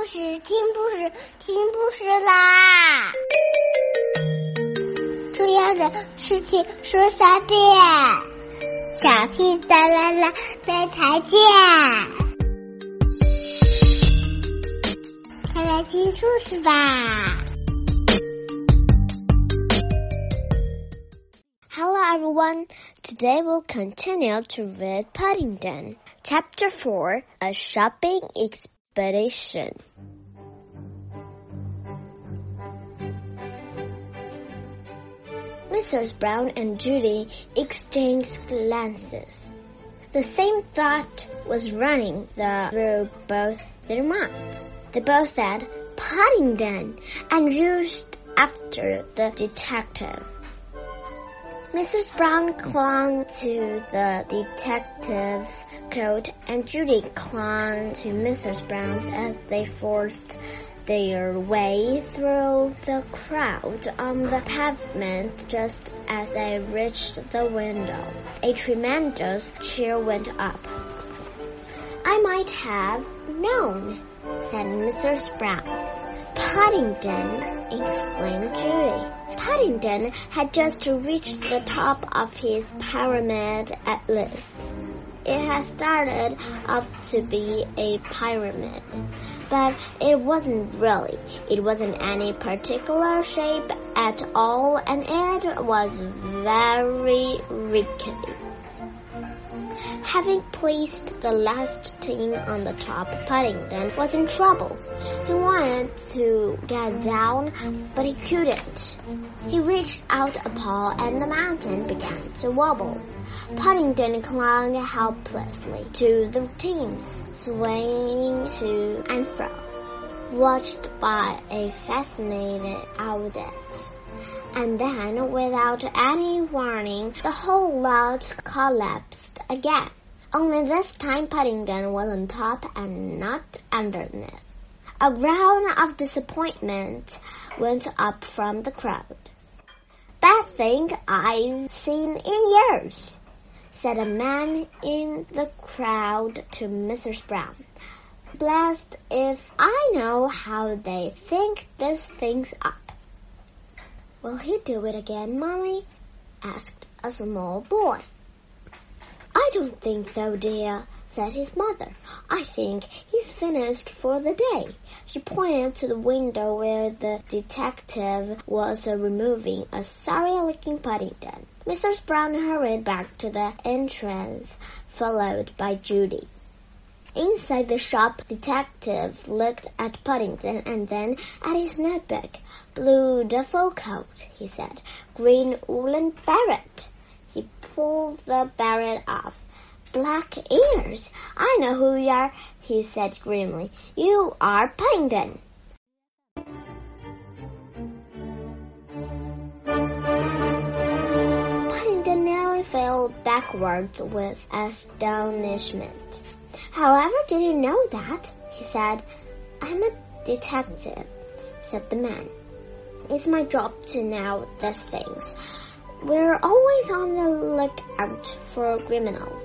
故事，听故事，听故事啦！重要的事情说三遍，小屁哒啦啦，明天见！快来听故事吧！Hello everyone, today we'll continue to read Paddington, Chapter Four, A Shopping Experience expedition. Mrs. Brown and Judy exchanged glances. The same thought was running through both their minds. They both said Paddington and rushed after the detective. Mrs. Brown clung to the detective's coat and Judy clung to Mrs. Brown's as they forced their way through the crowd on the pavement just as they reached the window. A tremendous cheer went up. I might have known, said Mrs. Brown. Paddington, exclaimed Judy. Paddington had just reached the top of his pyramid at last. It had started up to be a pyramid, but it wasn't really. It wasn't any particular shape at all, and it was very rickety. Having placed the last tin on the top, Paddington was in trouble. He wanted to get down, but he couldn't. He reached out a paw and the mountain began to wobble. Paddington clung helplessly to the tins, swaying to and fro, watched by a fascinated audience. And then, without any warning, the whole lot collapsed again. Only this time Paddington was on top and not underneath. A groan of disappointment went up from the crowd. Best thing I've seen in years, said a man in the crowd to Mrs. Brown. Blessed if I know how they think this thing's up. Will he do it again, Molly? asked a small boy. I don't think so, dear, said his mother. I think he's finished for the day. She pointed to the window where the detective was removing a sorry-looking Paddington. Mrs. Brown hurried back to the entrance, followed by Judy. Inside the shop, the detective looked at Paddington and then at his notebook. Blue duffel coat, he said. Green woolen beret pull the beret off. Black ears. I know who you are, he said grimly. You are Paddington. Paddington nearly fell backwards with astonishment. However did you know that? he said. I'm a detective, said the man. It's my job to know these things. We're always on the lookout for criminals.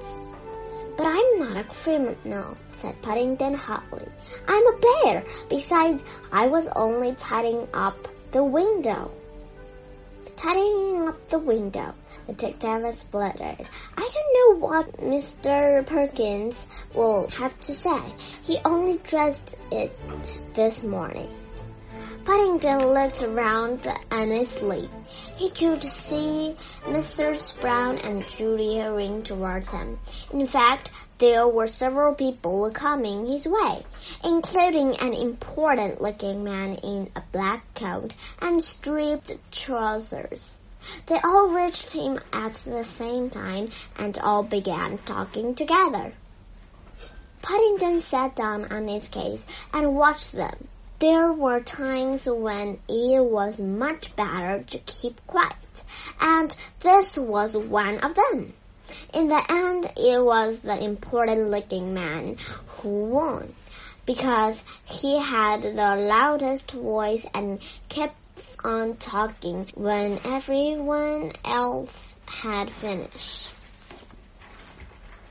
But I'm not a criminal, said Paddington hotly. I'm a bear. Besides, I was only tidying up the window. Tidying up the window, the detective spluttered. I don't know what Mr. Perkins will have to say. He only dressed it this morning. Paddington looked around uneasily. He could see Mrs. Brown and Judy hurrying towards him. In fact, there were several people coming his way, including an important-looking man in a black coat and striped trousers. They all reached him at the same time and all began talking together. Paddington sat down on his case and watched them. There were times when it was much better to keep quiet, and this was one of them. In the end, it was the important looking man who won, because he had the loudest voice and kept on talking when everyone else had finished.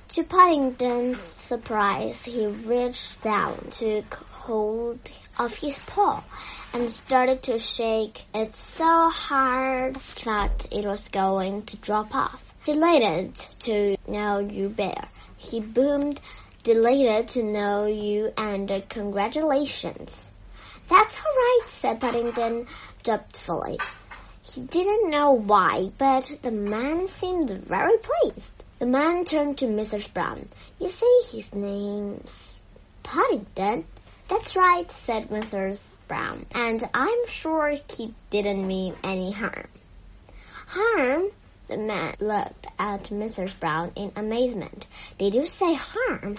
To Paddington's surprise, he reached down, took hold of his paw and started to shake it so hard that it was going to drop off. Delighted to know you, Bear. He boomed, delighted to know you and congratulations. That's all right, said Paddington doubtfully. He didn't know why, but the man seemed very pleased. The man turned to Mrs. Brown. You say his name's Paddington? That's right, said Mrs. Brown, and I'm sure he didn't mean any harm. Harm? The man looked at Mrs. Brown in amazement. Did you say harm?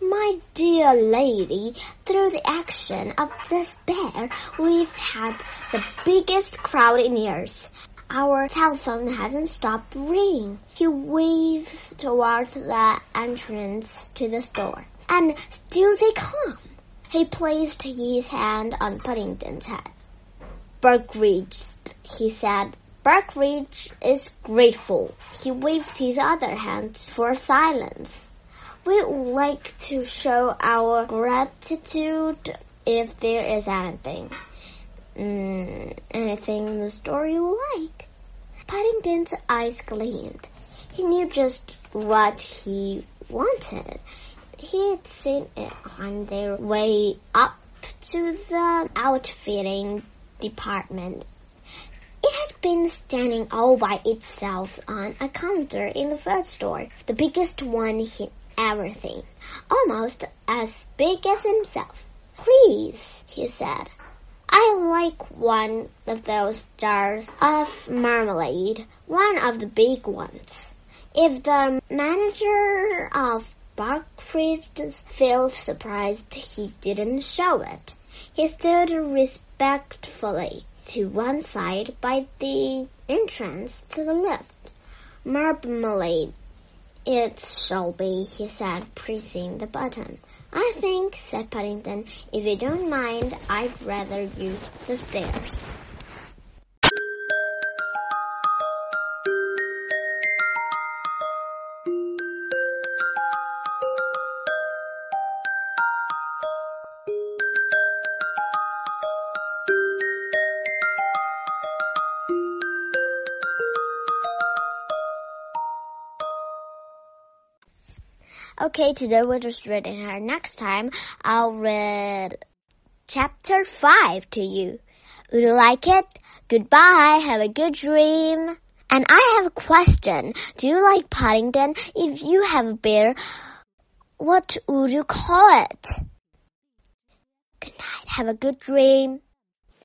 My dear lady, through the action of this bear, we've had the biggest crowd in years. Our telephone hasn't stopped ringing. He waves towards the entrance to the store. And still they come. He placed his hand on Paddington's head. Barkridge, he said. Barkridge is grateful. He waved his other hand for silence. We would like to show our gratitude if there is anything. Mm, anything in the story you like. Paddington's eyes gleamed. He knew just what he wanted. He had seen it on their way up to the outfitting department. It had been standing all by itself on a counter in the food store, the biggest one he ever seen, almost as big as himself. Please, he said, I like one of those jars of marmalade, one of the big ones. If the manager of Barkridge felt surprised he didn't show it. He stood respectfully to one side by the entrance to the lift. Marmalade it shall be, he said, pressing the button. I think, said Paddington, if you don't mind, I'd rather use the stairs. Okay, today we're just reading her. Next time, I'll read chapter 5 to you. Would you like it? Goodbye. Have a good dream. And I have a question. Do you like Paddington? If you have a bear, what would you call it? Good night. Have a good dream.